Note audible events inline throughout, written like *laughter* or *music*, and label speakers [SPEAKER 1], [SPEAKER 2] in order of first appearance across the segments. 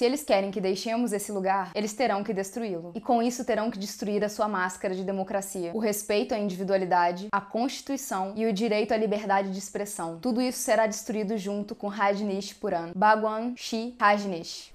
[SPEAKER 1] Se eles querem que deixemos esse lugar, eles terão que destruí-lo. E com isso terão que destruir a sua máscara de democracia, o respeito à individualidade, a Constituição e o direito à liberdade de expressão. Tudo isso será destruído junto com Rajneesh Puran. Bhagwan Shi Rajneesh.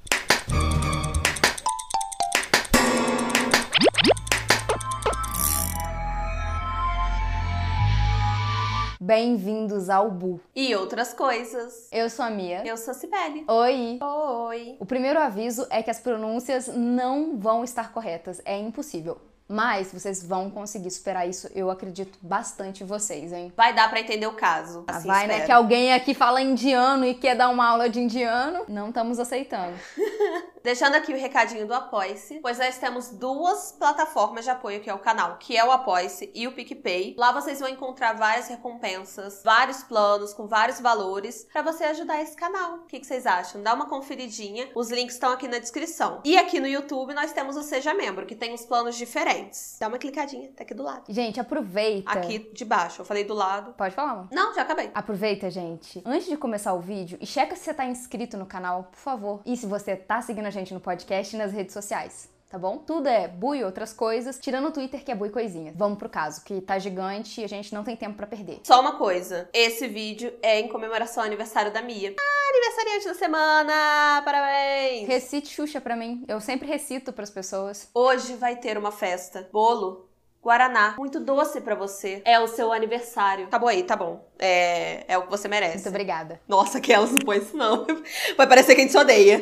[SPEAKER 1] Bem-vindos ao Bu.
[SPEAKER 2] E outras coisas.
[SPEAKER 1] Eu sou a Mia.
[SPEAKER 2] Eu sou a Cibele.
[SPEAKER 1] Oi!
[SPEAKER 2] Oi!
[SPEAKER 1] O primeiro aviso é que as pronúncias não vão estar corretas. É impossível. Mas vocês vão conseguir superar isso. Eu acredito bastante em vocês, hein?
[SPEAKER 2] Vai dar pra entender o caso.
[SPEAKER 1] Ah,
[SPEAKER 2] Assim
[SPEAKER 1] Vai, né?
[SPEAKER 2] espero.
[SPEAKER 1] Que alguém aqui fala indiano e quer dar uma aula de indiano. Não estamos aceitando. *laughs*
[SPEAKER 2] Deixando aqui o recadinho do Apoice, pois nós temos duas plataformas de apoio que é o canal, que é o Apoice e o PicPay. Lá vocês vão encontrar várias recompensas, vários planos com vários valores pra você ajudar esse canal. O que, que vocês acham? Dá uma conferidinha. Os links estão aqui na descrição. E aqui no YouTube nós temos o Seja Membro, que tem uns planos diferentes. Dá uma clicadinha, tá aqui do lado.
[SPEAKER 1] Gente, aproveita.
[SPEAKER 2] Aqui de baixo. Eu falei do lado.
[SPEAKER 1] Pode falar, amor?
[SPEAKER 2] Não, já acabei.
[SPEAKER 1] Aproveita, gente. Antes de começar o vídeo, e checa se você tá inscrito no canal, por favor. E se você tá seguindo a gente no podcast e nas redes sociais. Tá bom? Tudo é Bui e outras coisas, tirando o Twitter que é Bui Coisinhas. Vamos pro caso, que tá gigante e a gente não tem tempo pra perder.
[SPEAKER 2] Só uma coisa, esse vídeo é em comemoração ao aniversário da Mia. Ah, aniversariante da semana! Parabéns!
[SPEAKER 1] Recite Xuxa pra mim. Eu sempre recito pras pessoas.
[SPEAKER 2] Hoje vai ter uma festa. Bolo, Guaraná, muito doce pra você. É o seu aniversário. Tá bom aí, tá bom. É, é o que você merece.
[SPEAKER 1] Muito obrigada.
[SPEAKER 2] Nossa, que elas não põem isso não. *laughs* Vai parecer que a gente se odeia.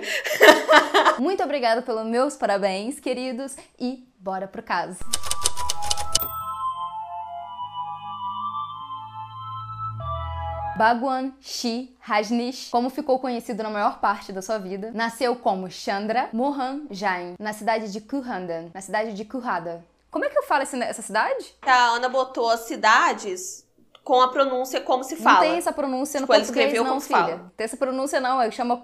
[SPEAKER 2] *laughs*
[SPEAKER 1] Muito obrigada pelos meus parabéns, queridos, e bora pro caso. Bhagwan Shi Rajneesh, como ficou conhecido na maior parte da sua vida, nasceu como Chandra Mohan Jain, na cidade de Kuhandan, na cidade de Kurhada. Como é que eu falo essa cidade?
[SPEAKER 2] A Ana botou as cidades com a pronúncia como se
[SPEAKER 1] Não
[SPEAKER 2] fala.
[SPEAKER 1] tem essa pronúncia no
[SPEAKER 2] Tipo, ela
[SPEAKER 1] português,
[SPEAKER 2] escreveu
[SPEAKER 1] não,
[SPEAKER 2] como se
[SPEAKER 1] filha.
[SPEAKER 2] fala.
[SPEAKER 1] Tem essa pronúncia não, é que chama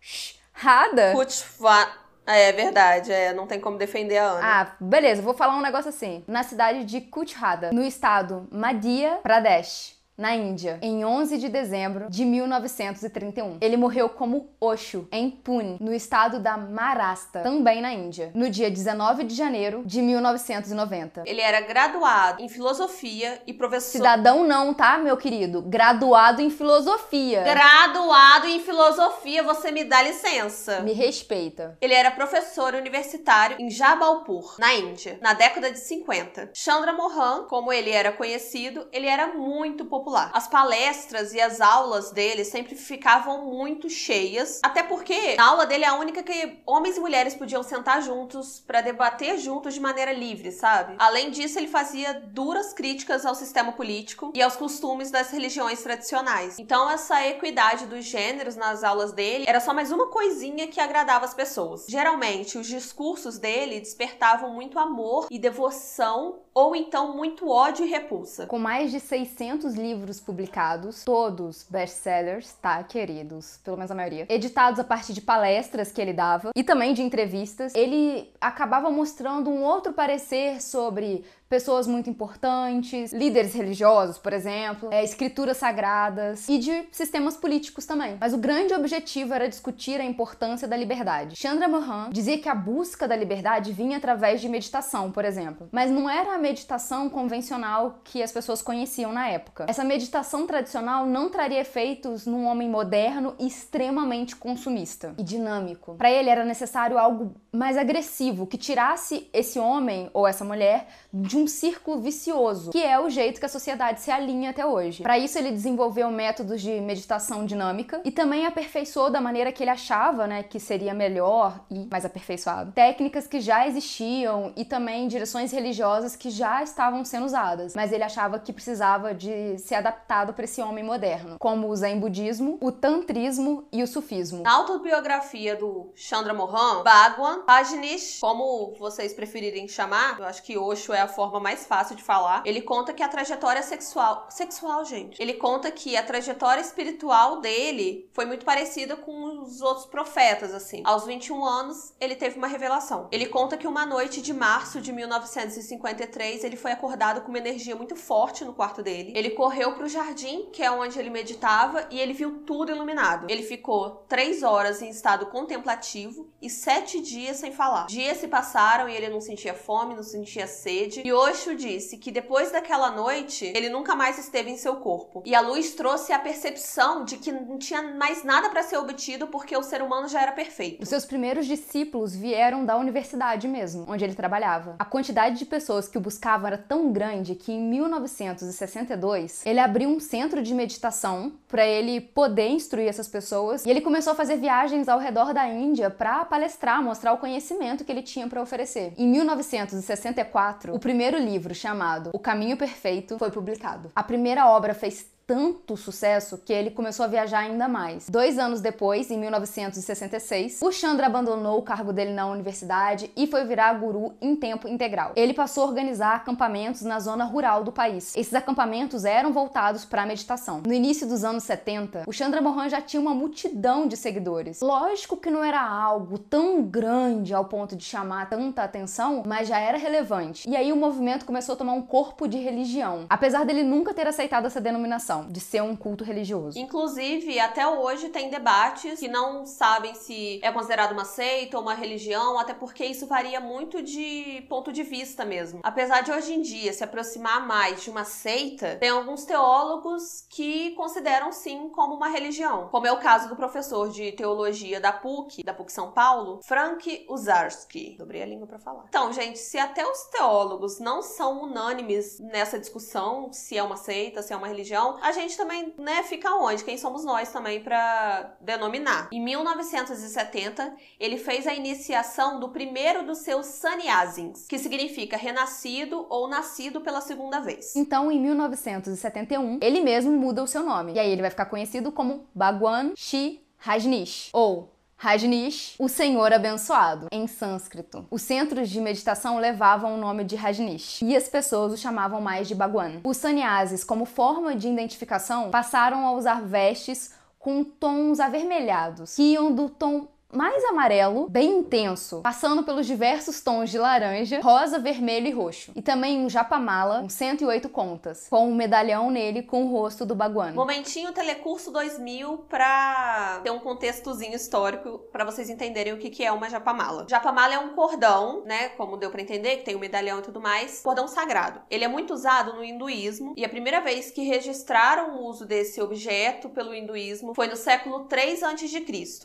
[SPEAKER 1] Kushhada.
[SPEAKER 2] Kutva... É verdade, é, não tem como defender a Ana.
[SPEAKER 1] Ah, beleza, vou falar um negócio assim. Na cidade de Kuchhada, no estado Madhya Pradesh. Na Índia, em 11 de dezembro de 1931. Ele morreu como Osho, em Pune, no estado da Maharashtra, também na Índia, no dia 19 de janeiro de 1990.
[SPEAKER 2] Ele era graduado em filosofia e professor.
[SPEAKER 1] Cidadão não, tá, meu querido? Graduado em filosofia.
[SPEAKER 2] Graduado em filosofia, você me dá licença.
[SPEAKER 1] Me respeita.
[SPEAKER 2] Ele era professor universitário em Jabalpur, na Índia, na década de 50. Chandra Mohan, como ele era conhecido, ele era muito popular. As palestras e as aulas dele sempre ficavam muito cheias, até porque na aula dele é a única que homens e mulheres podiam sentar juntos para debater juntos de maneira livre, sabe? Além disso, ele fazia duras críticas ao sistema político e aos costumes das religiões tradicionais. Então, essa equidade dos gêneros nas aulas dele era só mais uma coisinha que agradava as pessoas. Geralmente, os discursos dele despertavam muito amor e devoção ou então muito ódio e repulsa.
[SPEAKER 1] Com mais de 600 livros publicados, todos best-sellers, tá, queridos? Pelo menos a maioria. Editados a partir de palestras que ele dava e também de entrevistas, ele acabava mostrando um outro parecer sobre pessoas muito importantes, líderes religiosos, por exemplo, é, escrituras sagradas e de sistemas políticos também. Mas o grande objetivo era discutir a importância da liberdade. Chandra Mohan dizia que a busca da liberdade vinha através de meditação, por exemplo, mas não era a meditação convencional que as pessoas conheciam na época. Essa meditação tradicional não traria efeitos num homem moderno e extremamente consumista e dinâmico. Para ele era necessário algo mais agressivo que tirasse esse homem ou essa mulher de um círculo vicioso, que é o jeito que a sociedade se alinha até hoje. Para isso ele desenvolveu métodos de meditação dinâmica e também aperfeiçoou da maneira que ele achava, né, que seria melhor e mais aperfeiçoado. Técnicas que já existiam e também direções religiosas que já estavam sendo usadas, mas ele achava que precisava de ser adaptado para esse homem moderno, como o Zen budismo, o tantrismo e o sufismo.
[SPEAKER 2] Na autobiografia do Chandra Mohan, Bhagwan Rajneesh, como vocês preferirem chamar, eu acho que Osho é a forma mais fácil de falar, ele conta que a trajetória sexual... Sexual, gente. Ele conta que a trajetória espiritual dele foi muito parecida com os outros profetas, assim. Aos 21 anos, ele teve uma revelação. Ele conta que uma noite de março de 1953, ele foi acordado com uma energia muito forte no quarto dele. Ele correu correu para o jardim, que é onde ele meditava, e ele viu tudo iluminado. Ele ficou três horas em estado contemplativo e sete dias sem falar. Dias se passaram e ele não sentia fome, não sentia sede. E Osho disse que depois daquela noite, ele nunca mais esteve em seu corpo. E a luz trouxe a percepção de que não tinha mais nada para ser obtido porque o ser humano já era perfeito.
[SPEAKER 1] Os seus primeiros discípulos vieram da universidade mesmo, onde ele trabalhava. A quantidade de pessoas que o buscavam era tão grande que em 1962 ele abriu um centro de meditação para ele poder instruir essas pessoas e ele começou a fazer viagens ao redor da Índia para palestrar, mostrar o conhecimento que ele tinha para oferecer. Em 1964, o primeiro livro chamado O Caminho Perfeito foi publicado. A primeira obra fez tanto sucesso que ele começou a viajar ainda mais. Dois anos depois, em 1966, o Chandra abandonou o cargo dele na universidade e foi virar guru em tempo integral. Ele passou a organizar acampamentos na zona rural do país. Esses acampamentos eram voltados para a meditação. No início dos anos 70, o Chandra Mohan já tinha uma multidão de seguidores. Lógico que não era algo tão grande ao ponto de chamar tanta atenção, mas já era relevante. E aí o movimento começou a tomar um corpo de religião, apesar dele nunca ter aceitado essa denominação de ser um culto religioso.
[SPEAKER 2] Inclusive, até hoje tem debates que não sabem se é considerado uma seita ou uma religião, até porque isso varia muito de ponto de vista mesmo. Apesar de hoje em dia se aproximar mais de uma seita, tem alguns teólogos que consideram sim como uma religião, como é o caso do professor de teologia da PUC, da PUC São Paulo, Frank Uzarski. Dobrei a língua para falar. Então, gente, se até os teólogos não são unânimes nessa discussão se é uma seita, se é uma religião, a gente também, né, fica onde? Quem somos nós também para denominar? Em 1970, ele fez a iniciação do primeiro dos seus sannyasins, que significa renascido ou nascido pela segunda vez.
[SPEAKER 1] Então, em 1971, ele mesmo muda o seu nome. E aí ele vai ficar conhecido como Bhagwan Shi Rajneesh, ou Rajneesh, o Senhor abençoado, em sânscrito. Os centros de meditação levavam o nome de Rajneesh e as pessoas o chamavam mais de Bhagwan. Os sannyasis, como forma de identificação, passaram a usar vestes com tons avermelhados, que iam do tom mais amarelo, bem intenso, passando pelos diversos tons de laranja, rosa, vermelho e roxo. E também um japamala, com 108 contas, com um medalhão nele com o rosto do Baguano.
[SPEAKER 2] Momentinho Telecurso 2000 pra ter um contextozinho histórico para vocês entenderem o que, que é uma japamala. Japamala é um cordão, né, como deu para entender, que tem um medalhão e tudo mais, cordão sagrado. Ele é muito usado no hinduísmo e a primeira vez que registraram o uso desse objeto pelo hinduísmo foi no século 3 a.C.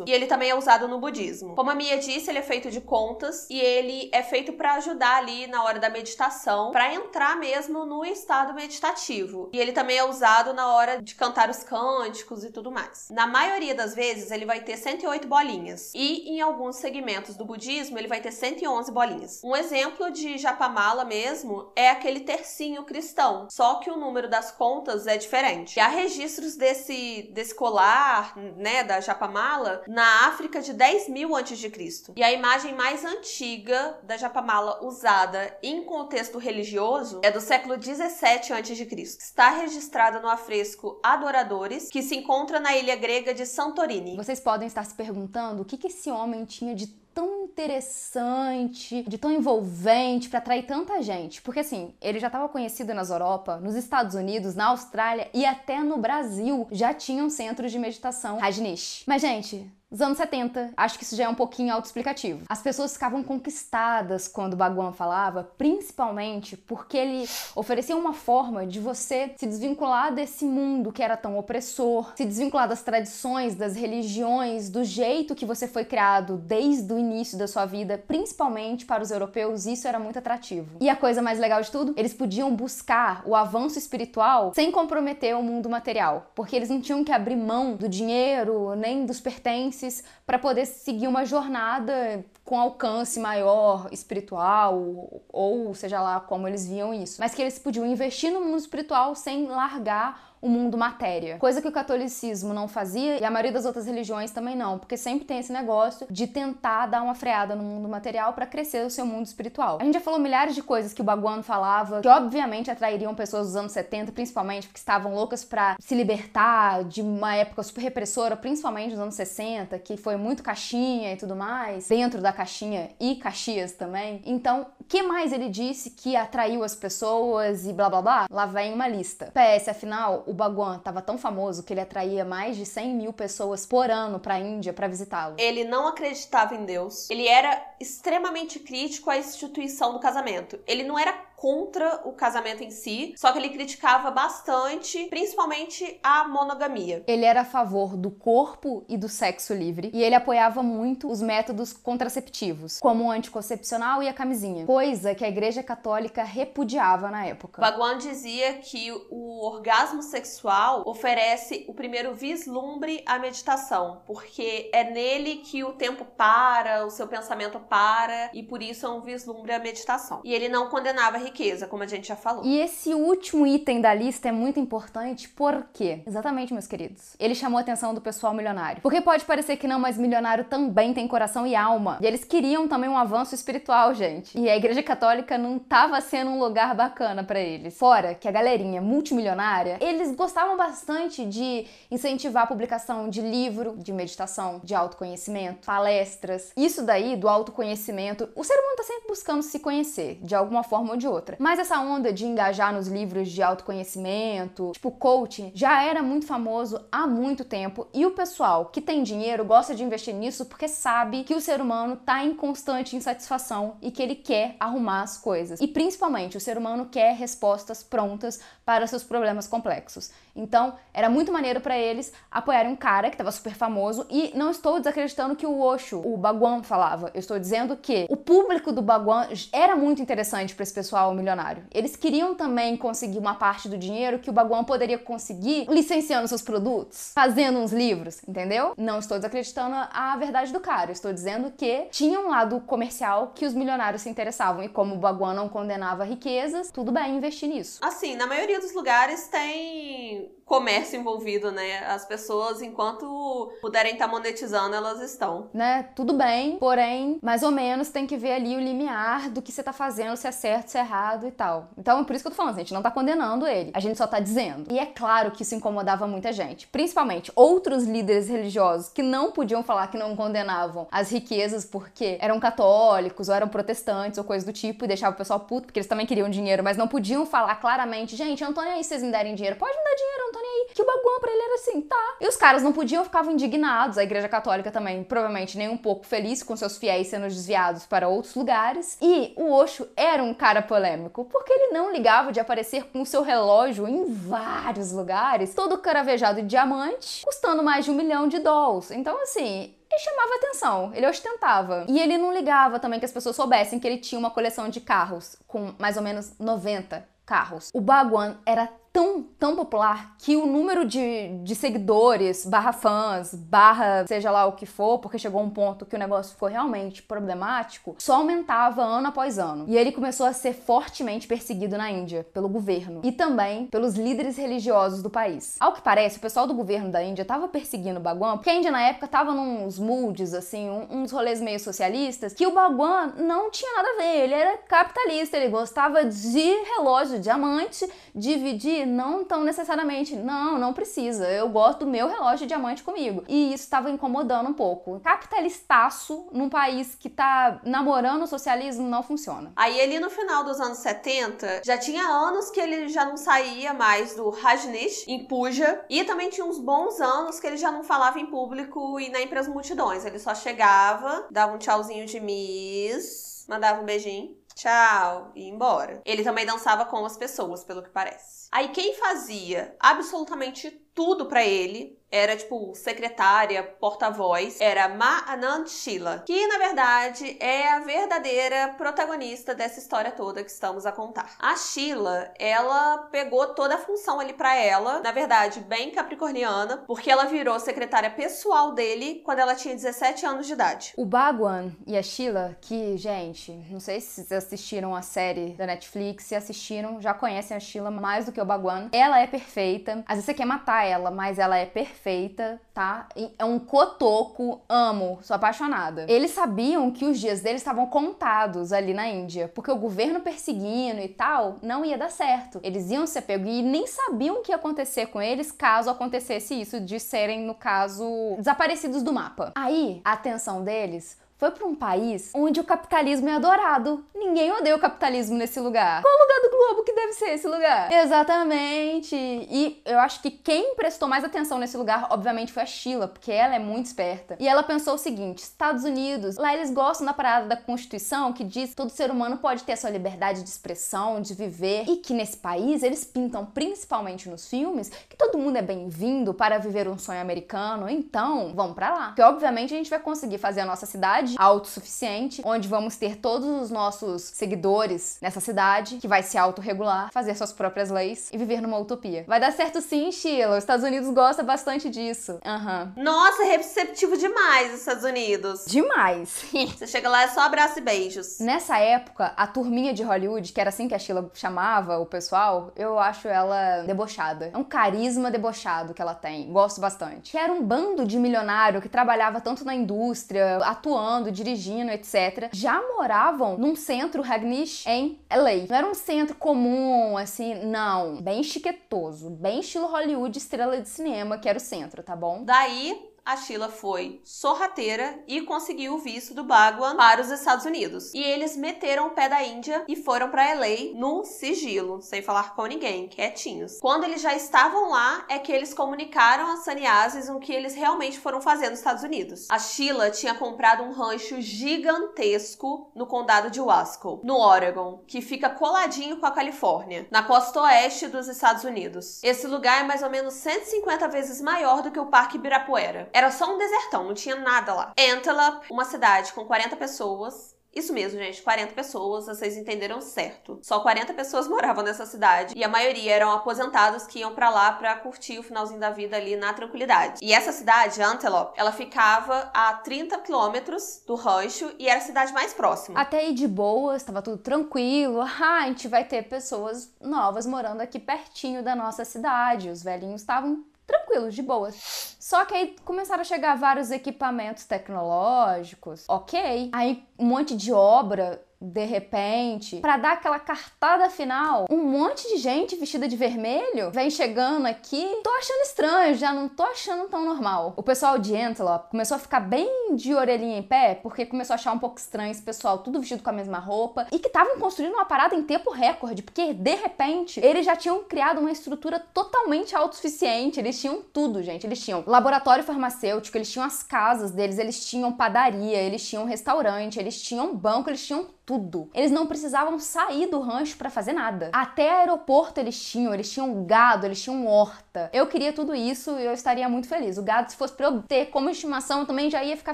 [SPEAKER 2] E ele também é usado no no budismo. Como a Mia disse, ele é feito de contas e ele é feito para ajudar ali na hora da meditação, para entrar mesmo no estado meditativo. E ele também é usado na hora de cantar os cânticos e tudo mais. Na maioria das vezes, ele vai ter 108 bolinhas e em alguns segmentos do budismo ele vai ter 111 bolinhas. Um exemplo de japamala mesmo é aquele tercinho cristão, só que o número das contas é diferente. E há registros desse desse colar, né, da japamala na África de 10 10 mil antes de Cristo. E a imagem mais antiga da japamala usada em contexto religioso é do século 17 antes de Cristo. Está registrada no afresco Adoradores, que se encontra na ilha grega de Santorini.
[SPEAKER 1] Vocês podem estar se perguntando o que, que esse homem tinha de tão interessante, de tão envolvente para atrair tanta gente. Porque assim, ele já estava conhecido nas Europa, nos Estados Unidos, na Austrália e até no Brasil já tinham centros de meditação Rajneesh. Mas gente, nos anos 70, acho que isso já é um pouquinho autoexplicativo. As pessoas ficavam conquistadas quando o Baguan falava, principalmente porque ele oferecia uma forma de você se desvincular desse mundo que era tão opressor, se desvincular das tradições, das religiões, do jeito que você foi criado desde o início da sua vida, principalmente para os europeus, isso era muito atrativo. E a coisa mais legal de tudo, eles podiam buscar o avanço espiritual sem comprometer o mundo material, porque eles não tinham que abrir mão do dinheiro nem dos pertences para poder seguir uma jornada com alcance maior espiritual, ou seja lá como eles viam isso, mas que eles podiam investir no mundo espiritual sem largar o mundo matéria. Coisa que o catolicismo não fazia e a maioria das outras religiões também não, porque sempre tem esse negócio de tentar dar uma freada no mundo material para crescer o seu mundo espiritual. A gente já falou milhares de coisas que o Baguano falava, que obviamente atrairiam pessoas dos anos 70, principalmente porque estavam loucas para se libertar de uma época super repressora, principalmente nos anos 60, que foi muito caixinha e tudo mais, dentro da caixinha e Caxias também. Então, que mais ele disse que atraiu as pessoas e blá blá blá? Lá vem uma lista. PS, afinal, o Bhagwan tava tão famoso que ele atraía mais de 100 mil pessoas por ano pra Índia para visitá-lo.
[SPEAKER 2] Ele não acreditava em Deus. Ele era extremamente crítico à instituição do casamento. Ele não era contra o casamento em si, só que ele criticava bastante, principalmente a monogamia.
[SPEAKER 1] Ele era a favor do corpo e do sexo livre e ele apoiava muito os métodos contraceptivos, como o anticoncepcional e a camisinha, coisa que a Igreja Católica repudiava na época.
[SPEAKER 2] Bhagwan dizia que o orgasmo sexual oferece o primeiro vislumbre à meditação, porque é nele que o tempo para, o seu pensamento para e por isso é um vislumbre à meditação. E ele não condenava riqueza, como a gente já falou.
[SPEAKER 1] E esse último item da lista é muito importante porque, exatamente, meus queridos, ele chamou a atenção do pessoal milionário. Porque pode parecer que não, mas milionário também tem coração e alma. E eles queriam também um avanço espiritual, gente. E a Igreja Católica não tava sendo um lugar bacana para eles. Fora que a galerinha multimilionária, eles gostavam bastante de incentivar a publicação de livro, de meditação, de autoconhecimento, palestras. Isso daí do autoconhecimento, o ser humano tá sempre buscando se conhecer, de alguma forma ou de outra outra. Mas essa onda de engajar nos livros de autoconhecimento, tipo coaching, já era muito famoso há muito tempo e o pessoal que tem dinheiro gosta de investir nisso porque sabe que o ser humano tá em constante insatisfação e que ele quer arrumar as coisas. E principalmente o ser humano quer respostas prontas para seus problemas complexos. Então, era muito maneiro para eles apoiarem um cara que estava super famoso e não estou desacreditando que o Osho, o Bhagwan falava. Eu estou dizendo que o público do Bhagwan era muito interessante para esse pessoal milionário. Eles queriam também conseguir uma parte do dinheiro que o Bhagwan poderia conseguir licenciando seus produtos, fazendo uns livros, entendeu? Não estou desacreditando a verdade do cara. estou dizendo que tinha um lado comercial que os milionários se interessavam e como o Bhagwan não condenava riquezas, tudo bem investir nisso.
[SPEAKER 2] Assim, na maioria dos lugares tem comércio envolvido, né? As pessoas, enquanto puderem estar tá monetizando, elas estão.
[SPEAKER 1] Né? Tudo bem, porém, mais ou menos tem que ver ali o limiar do que você tá fazendo, se é certo, se é errado e tal. Então, por isso que eu tô falando, a gente não tá condenando ele, a gente só tá dizendo. E é claro que isso incomodava muita gente, principalmente outros líderes religiosos que não podiam falar que não condenavam as riquezas porque eram católicos ou eram protestantes ou coisa do tipo e deixavam o pessoal puto porque eles também queriam dinheiro, mas não podiam falar claramente, gente, nem aí vocês me derem dinheiro, pode me dar dinheiro, eu não tô nem aí. Que o Baguão pra ele era assim, tá. E os caras não podiam, ficavam indignados. A igreja católica também, provavelmente nem um pouco feliz com seus fiéis sendo desviados para outros lugares. E o Osho era um cara polêmico, porque ele não ligava de aparecer com o seu relógio em vários lugares, todo caravejado de diamante, custando mais de um milhão de dólares. Então, assim, ele chamava atenção, ele ostentava. E ele não ligava também que as pessoas soubessem que ele tinha uma coleção de carros com mais ou menos 90 carros. O Bhagwan era tão, tão popular que o número de, de seguidores, barra fãs, barra seja lá o que for, porque chegou um ponto que o negócio ficou realmente problemático, só aumentava ano após ano. E ele começou a ser fortemente perseguido na Índia pelo governo e também pelos líderes religiosos do país. Ao que parece, o pessoal do governo da Índia estava perseguindo o Bhagwan, porque a Índia na época estava nos moods, assim, uns rolês meio socialistas, que o Bhagwan não tinha nada a ver, ele era capitalista, ele gostava de relógio, diamante, dividir não tão necessariamente, não, não precisa. Eu gosto do meu relógio de diamante comigo. E isso estava incomodando um pouco. Capitalistaço num país que tá namorando o socialismo não funciona.
[SPEAKER 2] Aí ele no final dos anos 70, já tinha anos que ele já não saía mais do Rajneesh em Puja e também tinha uns bons anos que ele já não falava em público e nem para as multidões. Ele só chegava, dava um tchauzinho de miss, mandava um beijinho tchau e embora. Ele também dançava com as pessoas, pelo que parece. Aí quem fazia absolutamente tudo para ele era tipo secretária, porta-voz, era Ma Anand Sheila, que na verdade é a verdadeira protagonista dessa história toda que estamos a contar. A Sheila, ela pegou toda a função ali para ela, na verdade, bem capricorniana, porque ela virou secretária pessoal dele quando ela tinha 17 anos de idade.
[SPEAKER 1] O Bhagwan e a Sheila, que, gente, não sei se vocês assistiram a série da Netflix, se assistiram, já conhecem a Sheila mais do que o Bhagwan. Ela é perfeita. Às vezes você quer matar ela, mas ela é perfeita tá? É um cotoco, amo, sou apaixonada. Eles sabiam que os dias deles estavam contados ali na Índia, porque o governo perseguindo e tal não ia dar certo. Eles iam ser pegos e nem sabiam o que ia acontecer com eles caso acontecesse isso de serem, no caso, desaparecidos do mapa. Aí, a atenção deles foi para um país onde o capitalismo é adorado. Ninguém odeia o capitalismo nesse lugar. Qual lugar do globo que deve ser esse lugar? Exatamente. E eu acho que quem prestou mais atenção nesse lugar, obviamente, foi a Sheila, porque ela é muito esperta. E ela pensou o seguinte: Estados Unidos, lá eles gostam da parada da Constituição que diz que todo ser humano pode ter a sua liberdade de expressão, de viver, e que nesse país eles pintam, principalmente nos filmes, que todo mundo é bem-vindo para viver um sonho americano. Então, vamos para lá. Que obviamente a gente vai conseguir fazer a nossa cidade cidade autossuficiente, onde vamos ter todos os nossos seguidores nessa cidade, que vai se autorregular, fazer suas próprias leis e viver numa utopia. Vai dar certo sim, Sheila. Os Estados Unidos gosta bastante disso. Aham.
[SPEAKER 2] Uhum. Nossa, receptivo demais os Estados Unidos.
[SPEAKER 1] Demais. *laughs* *laughs*
[SPEAKER 2] Você chega lá é só abraço e beijos.
[SPEAKER 1] Nessa época, a turminha de Hollywood, que era assim que a Sheila chamava o pessoal, eu acho ela debochada. É um carisma debochado que ela tem. Gosto bastante. Que era um bando de milionário que trabalhava tanto na indústria, atuando dirigindo, etc., já moravam num centro Hagnish em LA. Não era um centro comum, assim, não. Bem chiquetoso, bem estilo Hollywood, estrela de cinema, que era o centro, tá bom?
[SPEAKER 2] Daí, a Sheila foi sorrateira e conseguiu o visto do Bhagwan para os Estados Unidos. E eles meteram o pé da Índia e foram para LA no sigilo, sem falar com ninguém, quietinhos. Quando eles já estavam lá, é que eles comunicaram a sannyasis o que eles realmente foram fazer nos Estados Unidos. A Sheila tinha comprado um rancho gigantesco no condado de Wasco, no Oregon, que fica coladinho com a Califórnia, na costa oeste dos Estados Unidos. Esse lugar é mais ou menos 150 vezes maior do que o Parque Ibirapuera. Era só um desertão, não tinha nada lá. Antelope, uma cidade com 40 pessoas, isso mesmo, gente, 40 pessoas, vocês entenderam certo. Só 40 pessoas *laughs* moravam nessa cidade e a maioria eram aposentados que iam para lá para curtir o finalzinho da vida ali na tranquilidade. E essa cidade, Antelope, ela ficava a 30 quilômetros do rancho e era a cidade mais próxima.
[SPEAKER 1] Até aí de boas, estava tudo tranquilo. *laughs* Ah, a gente vai ter pessoas novas morando aqui pertinho da nossa cidade. Os velhinhos estavam tranquilos, de boas. Só que aí começaram a chegar vários equipamentos tecnológicos, ok. Aí um monte de obra de repente, para dar aquela cartada final, um monte de gente vestida de vermelho vem chegando aqui. Tô achando estranho, já não tô achando tão normal. O pessoal de Antelope começou a ficar bem de orelhinha em pé, porque começou a achar um pouco estranho esse pessoal tudo vestido com a mesma roupa e que estavam construindo uma parada em tempo recorde, porque de repente eles já tinham criado uma estrutura totalmente autossuficiente. Eles tinham tudo, gente. Eles tinham laboratório farmacêutico, eles tinham as casas deles, eles tinham padaria, eles tinham restaurante, eles tinham banco, eles tinham tudo. Eles não precisavam sair do rancho para fazer nada. Até aeroporto eles tinham, eles tinham gado, eles tinham horta. Eu queria tudo isso e eu estaria muito feliz. O gado, se fosse pra eu ter como estimação, também já ia ficar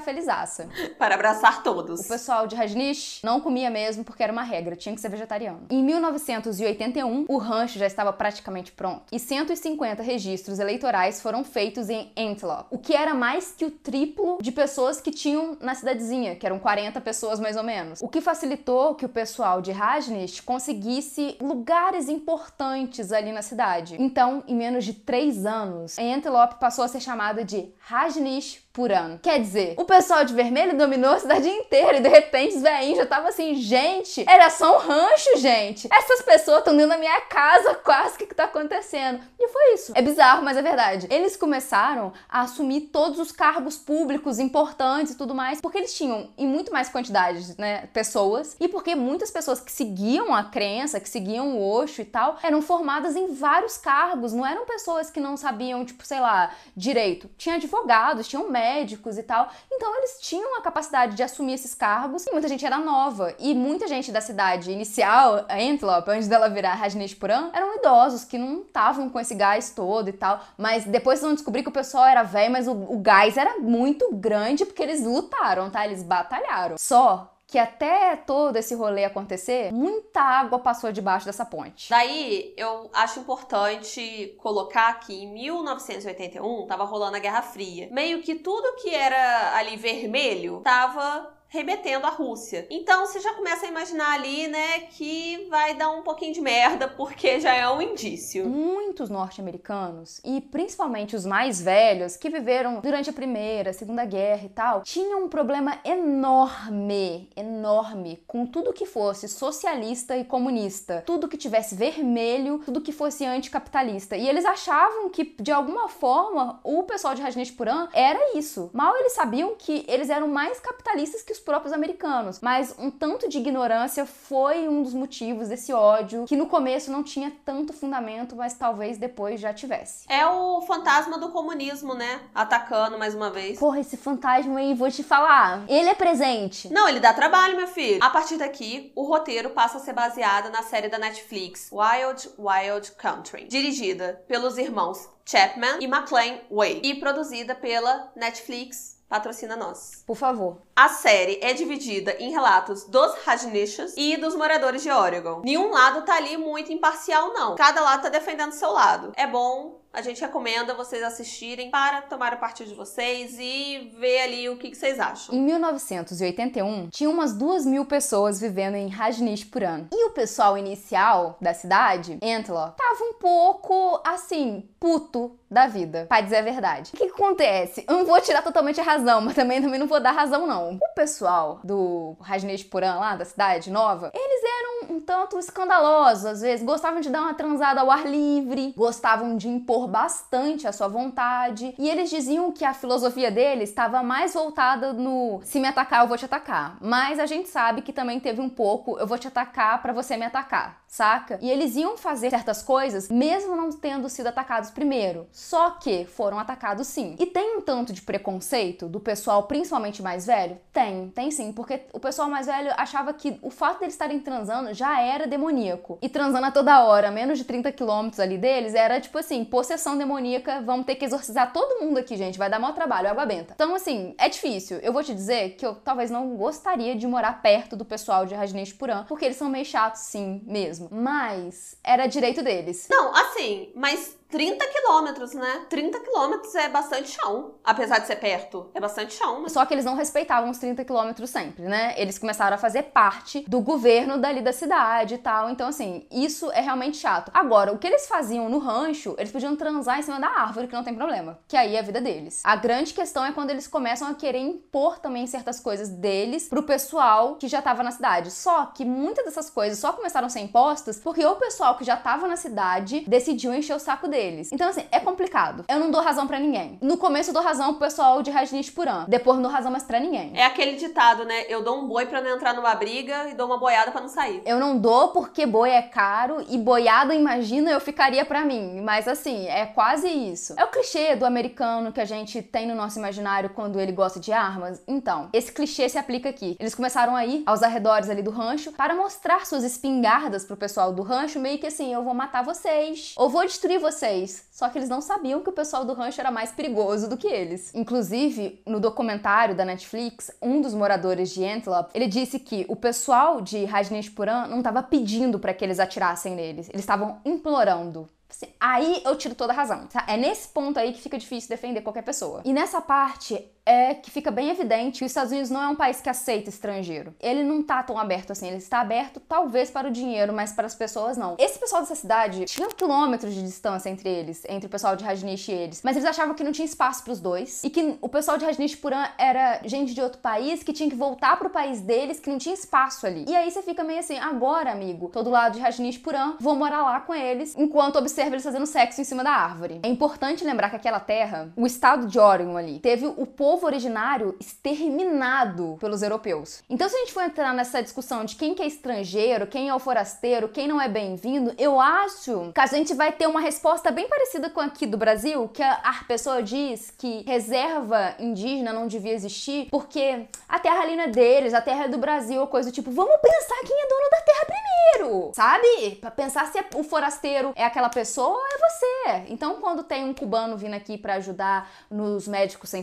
[SPEAKER 1] felizaça.
[SPEAKER 2] Para abraçar todos.
[SPEAKER 1] O pessoal de Rajnish não comia mesmo porque era uma regra, tinha que ser vegetariano. Em 1981, o rancho já estava praticamente pronto e 150 registros eleitorais foram feitos em Antelope, o que era mais que o triplo de pessoas que tinham na cidadezinha, que eram 40 pessoas mais ou menos. O que facilitou que o pessoal de Rajneesh conseguisse lugares importantes ali na cidade. Então, em menos de três anos, Antelope passou a ser chamada de Rajneesh por ano. Quer dizer, o pessoal de vermelho dominou a cidade inteira e de repente os velhinhos já estavam assim, gente, era só um rancho, gente. Essas pessoas estão dentro da minha casa *laughs* quase, que, que tá acontecendo? E foi isso. É bizarro, mas é verdade. Eles começaram a assumir todos os cargos públicos importantes e tudo mais, porque eles tinham, em muito mais quantidade, né, pessoas, e porque muitas pessoas que seguiam a crença, que seguiam o Osho e tal, eram formadas em vários cargos, não eram pessoas que não sabiam, tipo, sei lá, direito. Tinha advogados, tinham médicos, médicos e tal. Então eles tinham a capacidade de assumir esses cargos e muita gente era nova. E muita gente da cidade inicial, a Antelope, antes dela virar Rajneeshpuram, eram idosos que não estavam com esse gás todo e tal. Mas depois vão descobrir que o pessoal era velho, mas o, o gás era muito grande porque eles lutaram, tá? Eles batalharam. Só que até todo esse rolê acontecer, muita água passou debaixo dessa ponte.
[SPEAKER 2] Daí, eu acho importante colocar que em 1981 tava rolando a Guerra Fria. Meio que tudo que era ali vermelho tava remetendo à Rússia. Então você já começa a imaginar ali, né, que vai dar um pouquinho de merda, porque já é um indício.
[SPEAKER 1] Muitos norte-americanos, e principalmente os mais velhos, que viveram durante a Primeira, Segunda Guerra e tal, tinham um problema enorme, enorme, com tudo que fosse socialista e comunista, tudo que tivesse vermelho, tudo que fosse anticapitalista. E eles achavam que, de alguma forma, o pessoal de Rajneeshpuram era isso. Mal eles sabiam que eles eram mais capitalistas que os próprios americanos. Mas um tanto de ignorância foi um dos motivos desse ódio, que no começo não tinha tanto fundamento, mas talvez depois já tivesse.
[SPEAKER 2] É o fantasma do comunismo, né? Atacando mais uma vez.
[SPEAKER 1] Porra, esse fantasma aí, vou te falar, ele é presente.
[SPEAKER 2] Não, ele dá trabalho, meu filho. A partir daqui, o roteiro passa a ser baseado na série da Netflix Wild Wild Country, dirigida pelos irmãos Chapman e McLean Way e produzida pela Netflix patrocina nós.
[SPEAKER 1] Por favor.
[SPEAKER 2] A série é dividida em relatos dos Rajneeshas e dos moradores de Oregon. Nenhum lado tá ali muito imparcial, não. Cada lado tá defendendo seu lado. É bom, a gente recomenda vocês assistirem para tomar a partir de vocês e ver ali o que, que vocês acham.
[SPEAKER 1] Em 1981, tinha umas duas mil pessoas vivendo em Rajneesh por ano. E o pessoal inicial da cidade, Entla, tava um pouco assim, puto da vida, pra dizer a verdade. O que, que acontece? Eu não vou tirar totalmente a razão, mas também, também não vou dar razão, não. O pessoal do Rajneesh Puran lá, da cidade nova, eles eram um tanto escandalosos, às vezes. Gostavam de dar uma transada ao ar livre, gostavam de impor bastante a sua vontade. E eles diziam que a filosofia deles estava mais voltada no se me atacar, eu vou te atacar. Mas a gente sabe que também teve um pouco, eu vou te atacar para você me atacar, saca? E eles iam fazer certas coisas mesmo não tendo sido atacados primeiro. Só que foram atacados sim. E tem um tanto de preconceito do pessoal, principalmente mais velho? Tem, tem sim, porque o pessoal mais velho achava que o fato deles estarem transando já era demoníaco. E transando a toda hora, menos de 30 quilômetros ali deles, era tipo assim, possessão demoníaca, vamos ter que exorcizar todo mundo aqui, gente, vai dar maior trabalho, água benta. Então, assim, é difícil. Eu vou te dizer que eu talvez não gostaria de morar perto do pessoal de Rajneesh Puran, porque eles são meio chatos, sim, mesmo. Mas era direito deles.
[SPEAKER 2] Não, assim, mas 30 quilômetros, né? 30 quilômetros é bastante chão. Apesar de ser perto, é bastante chão. Mas...
[SPEAKER 1] Só que eles não respeitavam os 30 quilômetros sempre, né? Eles começaram a fazer parte do governo dali da cidade e tal. Então, assim, isso é realmente chato. Agora, o que eles faziam no rancho, eles podiam transar em cima da árvore, que não tem problema. Que aí é a vida deles. A grande questão é quando eles começam a querer impor também certas coisas deles pro pessoal que já tava na cidade. Só que muitas dessas coisas só começaram a ser impostas porque o pessoal que já tava na cidade decidiu encher o saco deles deles. Então, assim, é complicado. Eu não dou razão para ninguém. No começo eu dou razão pro pessoal de Rajneesh Puran. Depois não dou razão mais pra ninguém.
[SPEAKER 2] É aquele ditado, né? Eu dou um boi para não entrar numa briga e dou uma boiada para não sair.
[SPEAKER 1] Eu não dou porque boi é caro e boiada, imagina, eu ficaria para mim. Mas assim, é quase isso. É o clichê do americano que a gente tem no nosso imaginário quando ele gosta de armas. Então, esse clichê se aplica aqui. Eles começaram a ir aos arredores ali do rancho para mostrar suas espingardas pro pessoal do rancho, meio que assim, eu vou matar vocês, ou vou destruir vocês. Só que eles não sabiam que o pessoal do rancho era mais perigoso do que eles. Inclusive, no documentário da Netflix, um dos moradores de Antelope, ele disse que o pessoal de Rajneeshpuram não estava pedindo para que eles atirassem neles, eles estavam implorando. Assim, aí eu tiro toda a razão. Tá? É nesse ponto aí que fica difícil defender qualquer pessoa. E nessa parte é que fica bem evidente que os Estados Unidos não é um país que aceita estrangeiro. Ele não tá tão aberto assim, ele está aberto talvez para o dinheiro, mas para as pessoas não. Esse pessoal dessa cidade tinha quilômetros de distância entre eles, entre o pessoal de Rajneesh e eles, mas eles achavam que não tinha espaço para os dois e que o pessoal de Rajneesh Puran era gente de outro país que tinha que voltar pro país deles, que não tinha espaço ali. E aí você fica meio assim, agora, amigo, todo lado de Rajneesh Puran, vou morar lá com eles enquanto observa eles fazendo sexo em cima da árvore. É importante lembrar que aquela terra, o estado de Oregon ali, teve o povo povo originário exterminado pelos europeus. Então, se a gente for entrar nessa discussão de quem que é estrangeiro, quem é o forasteiro, quem não é bem-vindo, eu acho que a gente vai ter uma resposta bem parecida com aqui do Brasil, que a, pessoa diz que reserva indígena não devia existir porque a terra ali não é deles, a terra é do Brasil, ou coisa do tipo. Vamos pensar quem é dono da terra primeiro, sabe? Pra pensar se é o forasteiro é aquela pessoa ou é você. Então, quando tem um cubano vindo aqui para ajudar nos médicos sem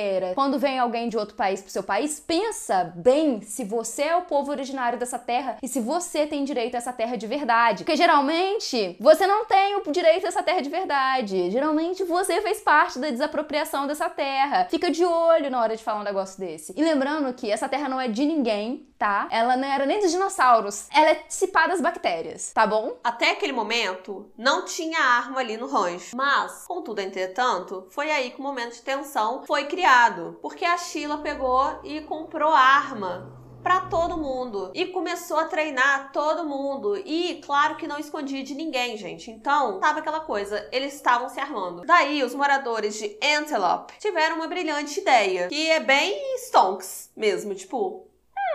[SPEAKER 1] fronteira, quando vem alguém de outro país pro seu país, pensa bem se você é o povo originário dessa terra e se você tem direito a essa terra de verdade. Porque geralmente você não tem o direito a essa terra de verdade. Geralmente você fez parte da desapropriação dessa terra. Fica de olho na hora de falar um negócio desse. E lembrando que essa terra não é de ninguém, tá? Ela não era nem dos dinossauros. Ela é dissipar das bactérias, tá bom?
[SPEAKER 2] Até aquele momento, não tinha arma ali no rancho. Mas, contudo, entretanto, foi aí que o momento de tensão foi criado porque a Sheila pegou e comprou arma para todo mundo e começou a treinar todo mundo e claro que não escondia de ninguém, gente. Então, tava aquela coisa, eles estavam se armando. Daí os moradores de Antelope tiveram uma brilhante ideia, que é bem stonks mesmo, tipo,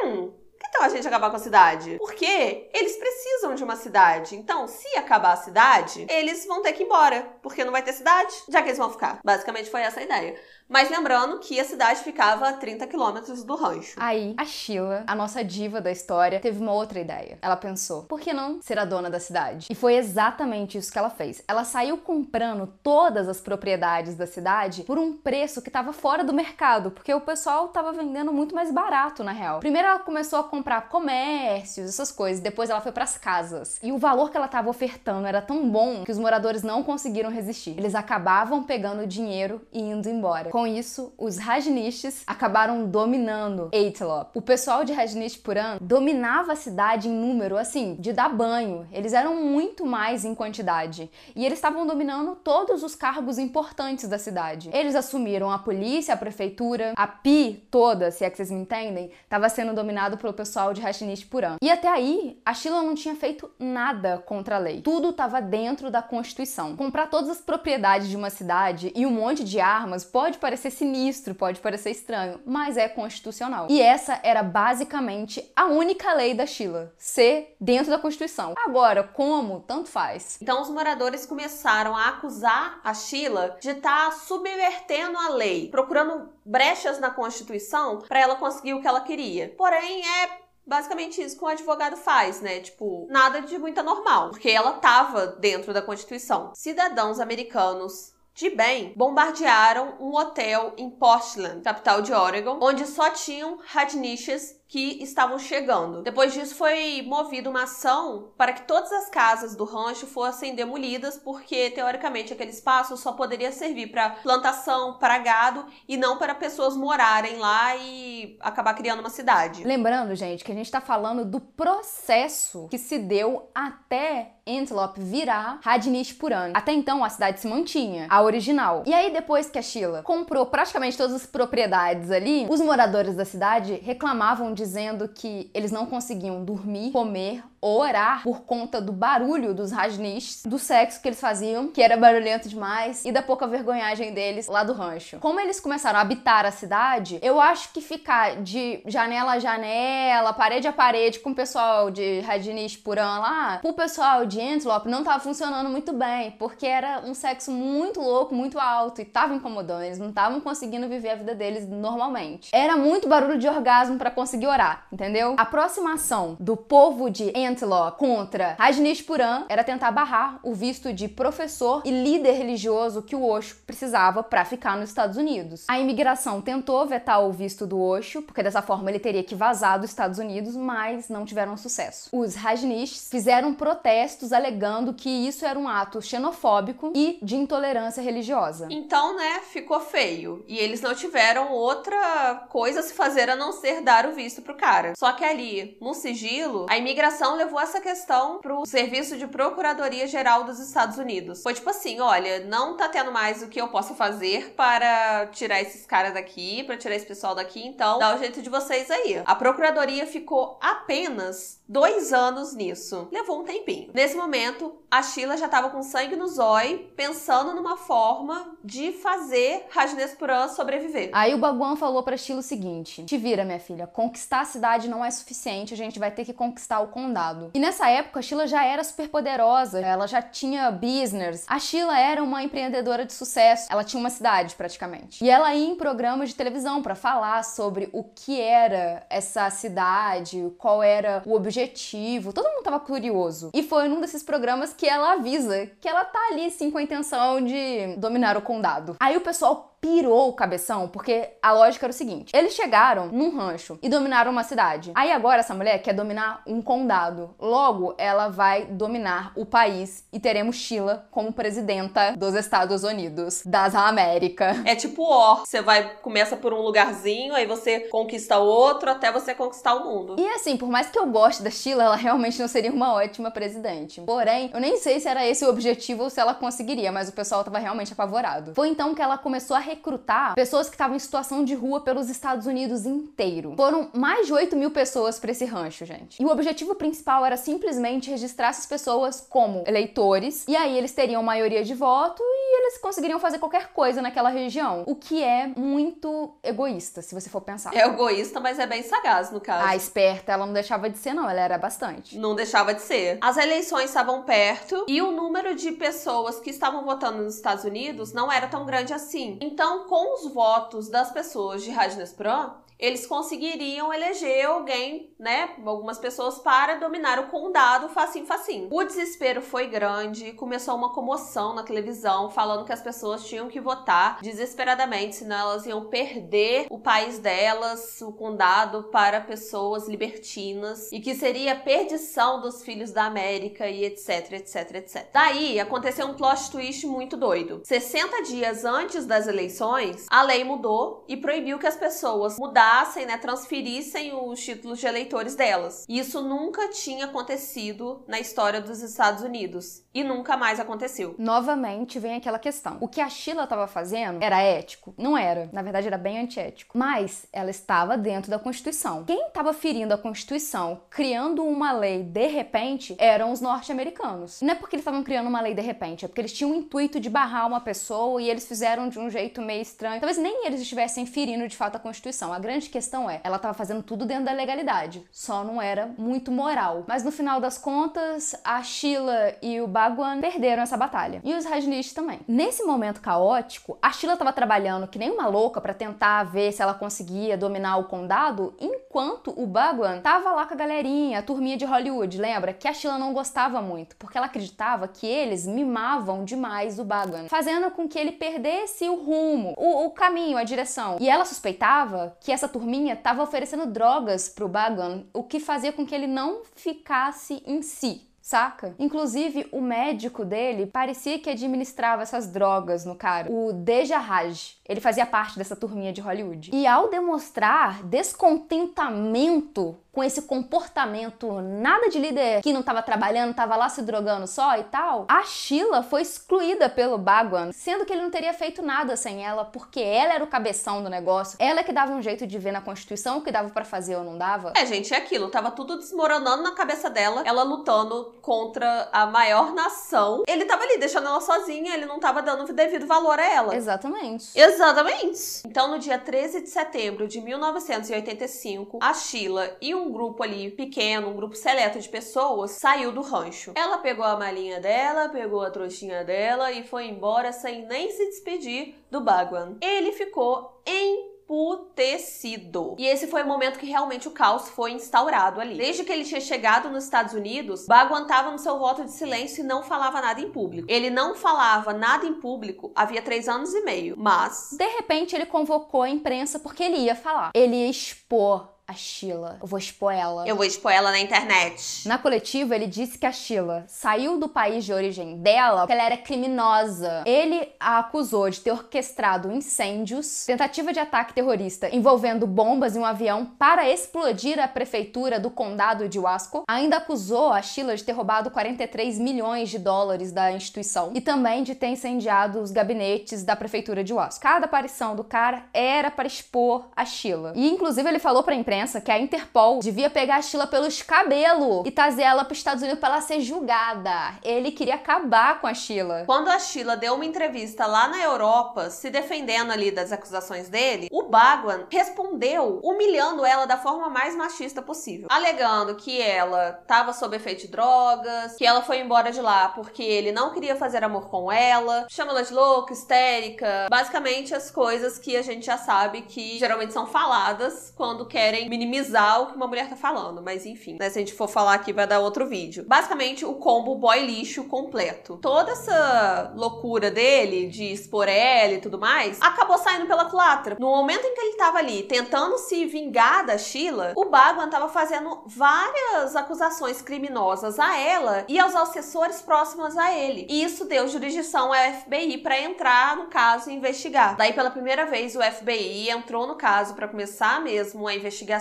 [SPEAKER 2] hum, então a gente acabar com a cidade? Porque eles precisam de uma cidade. Então, se acabar a cidade, eles vão ter que ir embora. Porque não vai ter cidade, já que eles vão ficar. Basicamente foi essa a ideia. Mas lembrando que a cidade ficava a 30 quilômetros do rancho.
[SPEAKER 1] Aí, a Sheila, a nossa diva da história, teve uma outra ideia. Ela pensou: por que não ser a dona da cidade? E foi exatamente isso que ela fez. Ela saiu comprando todas as propriedades da cidade por um preço que estava fora do mercado, porque o pessoal estava vendendo muito mais barato, na real. Primeiro ela começou a comprar comércios, essas coisas, depois ela foi para as casas. E o valor que ela estava ofertando era tão bom que os moradores não conseguiram resistir. Eles acabavam pegando o dinheiro e indo embora. Com isso, os Rajneeshis acabaram dominando Aitlop. O pessoal de Rajneeshpuram dominava a cidade em número, assim, de dar banho. Eles eram muito mais em quantidade. E eles estavam dominando todos os cargos importantes da cidade. Eles assumiram a polícia, a prefeitura, a PI toda, se é que vocês me entendem, estava sendo dominado pelo pessoal de Rajneeshpuram. E até aí, a Sheila não tinha feito nada contra a lei. Tudo estava dentro da Constituição. Comprar todas as propriedades de uma cidade e um monte de armas pode parecer sinistro, pode parecer estranho, mas é constitucional. E essa era basicamente a única lei da Sheila, ser dentro da Constituição. Agora, como? Tanto faz.
[SPEAKER 2] Então os moradores começaram a acusar a Sheila de estar tá subvertendo a lei, procurando brechas na Constituição para ela conseguir o que ela queria. Porém, é basicamente isso que um advogado faz, né? Tipo, nada de muito anormal, porque ela tava dentro da Constituição. Cidadãos americanos de bem, bombardearam um hotel em Portland, capital de Oregon, onde só tinham Radnishes que estavam chegando. Depois disso foi movida uma ação para que todas as casas do rancho fossem demolidas, porque teoricamente aquele espaço só poderia servir para plantação, para gado e não para pessoas morarem lá e acabar criando uma cidade.
[SPEAKER 1] Lembrando, gente, que a gente está falando do processo que se deu até Antelope virar Radnishpuran. Até então a cidade se mantinha, a original. E aí depois que a Sheila comprou praticamente todas as propriedades ali, os moradores da cidade reclamavam dizendo que eles não conseguiam dormir, comer orar por conta do barulho dos Rajneesh, do sexo que eles faziam, que era barulhento demais, e da pouca vergonhagem deles lá do rancho. Como eles começaram a habitar a cidade, eu acho que ficar de janela a janela, parede a parede com o pessoal de Rajneesh Puran lá, pro pessoal de Antelope não tava funcionando muito bem, porque era um sexo muito louco, muito alto e tava incomodando, eles não estavam conseguindo viver a vida deles normalmente. Era muito barulho de orgasmo para conseguir orar, entendeu? A aproximação do povo de Antelope Antelope contra Rajneesh Puran era tentar barrar o visto de professor e líder religioso que o Osho precisava para ficar nos Estados Unidos. A imigração tentou vetar o visto do Osho, porque dessa forma ele teria que vazar dos Estados Unidos, mas não tiveram sucesso. Os Rajneeshs fizeram protestos alegando que isso era um ato xenofóbico e de intolerância religiosa.
[SPEAKER 2] Então, né, ficou feio. E eles não tiveram outra coisa a se fazer a não ser dar o visto pro cara. Só que ali, no sigilo, a imigração levou essa questão pro Serviço de Procuradoria Geral dos Estados Unidos. Foi tipo assim: olha, não tá tendo mais o que eu possa fazer para tirar esses caras daqui, para tirar esse pessoal daqui, então dá o jeito de vocês aí. A Procuradoria ficou apenas dois anos nisso. Levou um tempinho. Nesse momento, a Sheila já tava com sangue no zóio, pensando numa forma de fazer Rajnespuram sobreviver.
[SPEAKER 1] Aí o Baguan falou pra Sheila o seguinte: Te vira, minha filha, conquistar a cidade não é suficiente, a gente vai ter que conquistar o condado. E nessa época, a Sheila já era super poderosa, ela já tinha business. A Sheila era uma empreendedora de sucesso, ela tinha uma cidade praticamente. E ela ia em programas de televisão para falar sobre o que era essa cidade, qual era o objetivo, todo mundo tava curioso. E foi num desses programas que ela avisa que ela tá ali sim com a intenção de dominar o condado. Aí o pessoal pirou o cabeção, porque a lógica era o seguinte: eles chegaram num rancho e dominaram uma cidade. Aí agora essa mulher quer dominar um condado. Logo, ela vai dominar o país e teremos Sheila como presidenta dos Estados Unidos das Américas.
[SPEAKER 2] É tipo ó, você vai começa por um lugarzinho, aí você conquista outro até você conquistar o mundo.
[SPEAKER 1] E assim, por mais que eu goste da Sheila, ela realmente não seria uma ótima presidente. Porém, eu nem sei se era esse o objetivo ou se ela conseguiria, mas o pessoal tava realmente apavorado. Foi então que ela começou a recrutar pessoas que estavam em situação de rua pelos Estados Unidos inteiro. Foram mais de 8 mil pessoas para esse rancho, gente. E o objetivo principal era simplesmente registrar essas pessoas como eleitores, e aí eles teriam maioria de voto e eles conseguiriam fazer qualquer coisa naquela região. O que é muito egoísta, se você for pensar.
[SPEAKER 2] É egoísta, mas é bem sagaz no caso.
[SPEAKER 1] A esperta, ela não deixava de ser, não, ela era bastante.
[SPEAKER 2] Não deixava de ser. As eleições estavam perto e o número de pessoas que estavam votando nos Estados Unidos não era tão grande assim. Então, com os votos das pessoas de Rajneeshpuram, eles conseguiriam eleger alguém, né, algumas pessoas para dominar o condado facinho facinho. O desespero foi grande, começou uma comoção na televisão falando que as pessoas tinham que votar desesperadamente, senão elas iam perder o país delas, o condado para pessoas libertinas e que seria perdição dos filhos da América e etc, etc, etc. Daí aconteceu um plot twist muito doido. 60 dias antes das eleições, a lei mudou e proibiu que as pessoas mudassem mudassem, né, transferissem os títulos de eleitores delas. Isso nunca tinha acontecido na história dos Estados Unidos e nunca mais aconteceu.
[SPEAKER 1] Novamente vem aquela questão. O que a Sheila estava fazendo era ético? Não era. Na verdade, era bem antiético. Mas ela estava dentro da Constituição. Quem estava ferindo a Constituição, criando uma lei de repente, eram os norte-americanos. Não é porque eles estavam criando uma lei de repente, é porque eles tinham o intuito de barrar uma pessoa e eles fizeram de um jeito meio estranho. Talvez nem eles estivessem ferindo de fato a Constituição. A grande grande questão é, ela estava fazendo tudo dentro da legalidade, só não era muito moral. Mas no final das contas, a Sheila e o Bagwan perderam essa batalha. E os Rajneesh também. Nesse momento caótico, a Sheila estava trabalhando que nem uma louca para tentar ver se ela conseguia dominar o condado, enquanto o Bagwan tava lá com a galerinha, a turminha de Hollywood, lembra? Que a Sheila não gostava muito, porque ela acreditava que eles mimavam demais o Bagwan, fazendo com que ele perdesse o rumo, o, o caminho, a direção. E ela suspeitava que essa essa turminha estava oferecendo drogas pro Bagan, o que fazia com que ele não ficasse em si saca? Inclusive, o médico dele parecia que administrava essas drogas no cara, o Deja Raj. Ele fazia parte dessa turminha de Hollywood. E ao demonstrar descontentamento com esse comportamento nada de líder que não estava trabalhando, estava lá se drogando só e tal, a Sheila foi excluída pelo Bagwan, sendo que ele não teria feito nada sem ela, porque ela era o cabeção do negócio, ela que dava um jeito de ver na Constituição o que dava para fazer ou não dava.
[SPEAKER 2] É, gente, é aquilo, tava tudo desmoronando na cabeça dela, ela lutando contra a maior nação. Ele tava ali deixando ela sozinha, ele não tava dando o devido valor a ela.
[SPEAKER 1] Exatamente.
[SPEAKER 2] Exatamente. Então, no dia 13 de setembro de 1985, a Sheila e um um grupo ali pequeno, um grupo seleto de pessoas, saiu do rancho. Ela pegou a malinha dela, pegou a trouxinha dela e foi embora sem nem se despedir do Bagwan. Ele ficou em emputecido. E esse foi o momento que realmente o caos foi instaurado ali. Desde que ele tinha chegado nos Estados Unidos, Bagwan estava no seu voto de silêncio e não falava nada em público. Ele não falava nada em público havia três anos e meio, mas...
[SPEAKER 1] De repente ele convocou a imprensa porque ele ia falar. Ele ia expor a Sheila. Eu vou expor ela.
[SPEAKER 2] Eu vou expor ela na internet.
[SPEAKER 1] Na coletiva, ele disse que a Sheila saiu do país de origem dela porque ela era criminosa. Ele a acusou de ter orquestrado incêndios, tentativa de ataque terrorista envolvendo bombas em um avião para explodir a prefeitura do condado de Wasco. Ainda acusou a Sheila de ter roubado 43 milhões de dólares da instituição e também de ter incendiado os gabinetes da prefeitura de Wasco. Cada aparição do cara era para expor a Sheila. E inclusive ele falou para a imprensa imprensa que a Interpol devia pegar a Sheila pelos cabelos e trazer ela para os Estados Unidos para ela ser julgada. Ele queria acabar com a Sheila.
[SPEAKER 2] Quando a Sheila deu uma entrevista lá na Europa, se defendendo ali das acusações dele, o Bagwan respondeu humilhando ela da forma mais machista possível, alegando que ela estava sob efeito de drogas, que ela foi embora de lá porque ele não queria fazer amor com ela, chama ela de louca, histérica, basicamente as coisas que a gente já sabe que geralmente são faladas quando querem minimizar o que uma mulher tá falando, mas enfim, né? Se a gente for falar aqui, vai dar outro vídeo. Basicamente, o combo boy lixo completo. Toda essa loucura dele de expor ela e tudo mais, acabou saindo pela culatra. No momento em que ele tava ali tentando se vingar da Sheila, o Bagman tava fazendo várias acusações criminosas a ela e aos assessores próximos a ele. E isso deu jurisdição ao FBI para entrar no caso e investigar. Daí, pela primeira vez, o FBI entrou no caso para começar mesmo a investigar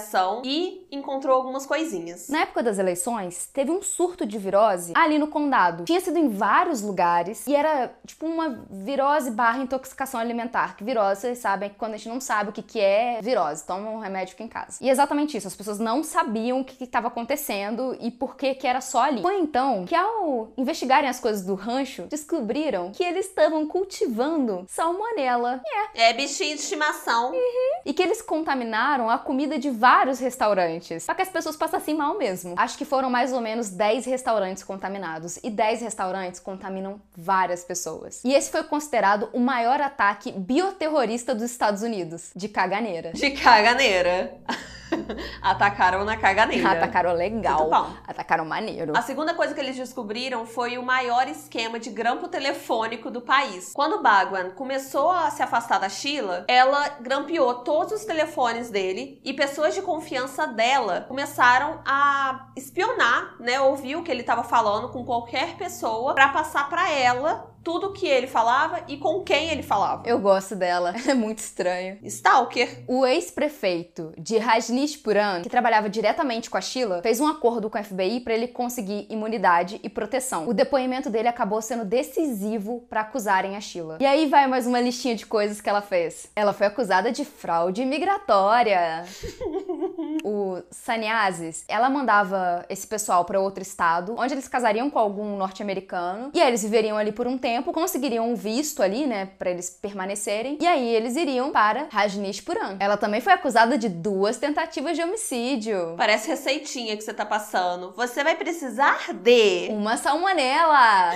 [SPEAKER 2] e encontrou algumas coisinhas.
[SPEAKER 1] Na época das eleições, teve um surto de virose ali no condado. Tinha sido em vários lugares e era tipo uma virose barra intoxicação alimentar. Que virose, vocês sabem que quando a gente não sabe o que, que é virose, toma um remédio aqui em casa. E é exatamente isso, as pessoas não sabiam o que estava acontecendo e por que que era só ali. Foi então que ao investigarem as coisas do rancho, descobriram que eles estavam cultivando salmonela.
[SPEAKER 2] É. É bichinho de estimação.
[SPEAKER 1] Uhum. E que eles contaminaram a comida de vários restaurantes. Pra que as pessoas passassem mal mesmo. Acho que foram mais ou menos 10 restaurantes contaminados. E 10 restaurantes contaminam várias pessoas. E esse foi considerado o maior ataque bioterrorista dos Estados Unidos. De caganeira.
[SPEAKER 2] De caganeira. *laughs* Atacaram na caganeira.
[SPEAKER 1] Atacaram legal. Atacaram maneiro.
[SPEAKER 2] A segunda coisa que eles descobriram foi o maior esquema de grampo telefônico do país. Quando Bagwan começou a se afastar da Sheila, ela grampeou todos os telefones dele e pessoas de confiança dela começaram a espionar, né, ouvir o que ele estava falando com qualquer pessoa para passar para ela tudo que ele falava e com quem ele falava.
[SPEAKER 1] Eu gosto dela, *laughs* é muito estranho.
[SPEAKER 2] Stalker.
[SPEAKER 1] O ex-prefeito de Rajneeshpuram, que trabalhava diretamente com a Sheila, fez um acordo com o FBI para ele conseguir imunidade e proteção. O depoimento dele acabou sendo decisivo para acusarem a Sheila. E aí vai mais uma listinha de coisas que ela fez. Ela foi acusada de fraude migratória. *laughs* o Sannyasis, ela mandava esse pessoal para outro estado, onde eles casariam com algum norte-americano, e aí eles viveriam ali por um tempo conseguiriam um visto ali, né, para eles permanecerem, e aí eles iriam para Rajneeshpuram. Ela também foi acusada de duas tentativas de homicídio.
[SPEAKER 2] Parece receitinha que você tá passando. Você vai precisar de
[SPEAKER 1] uma salmonela.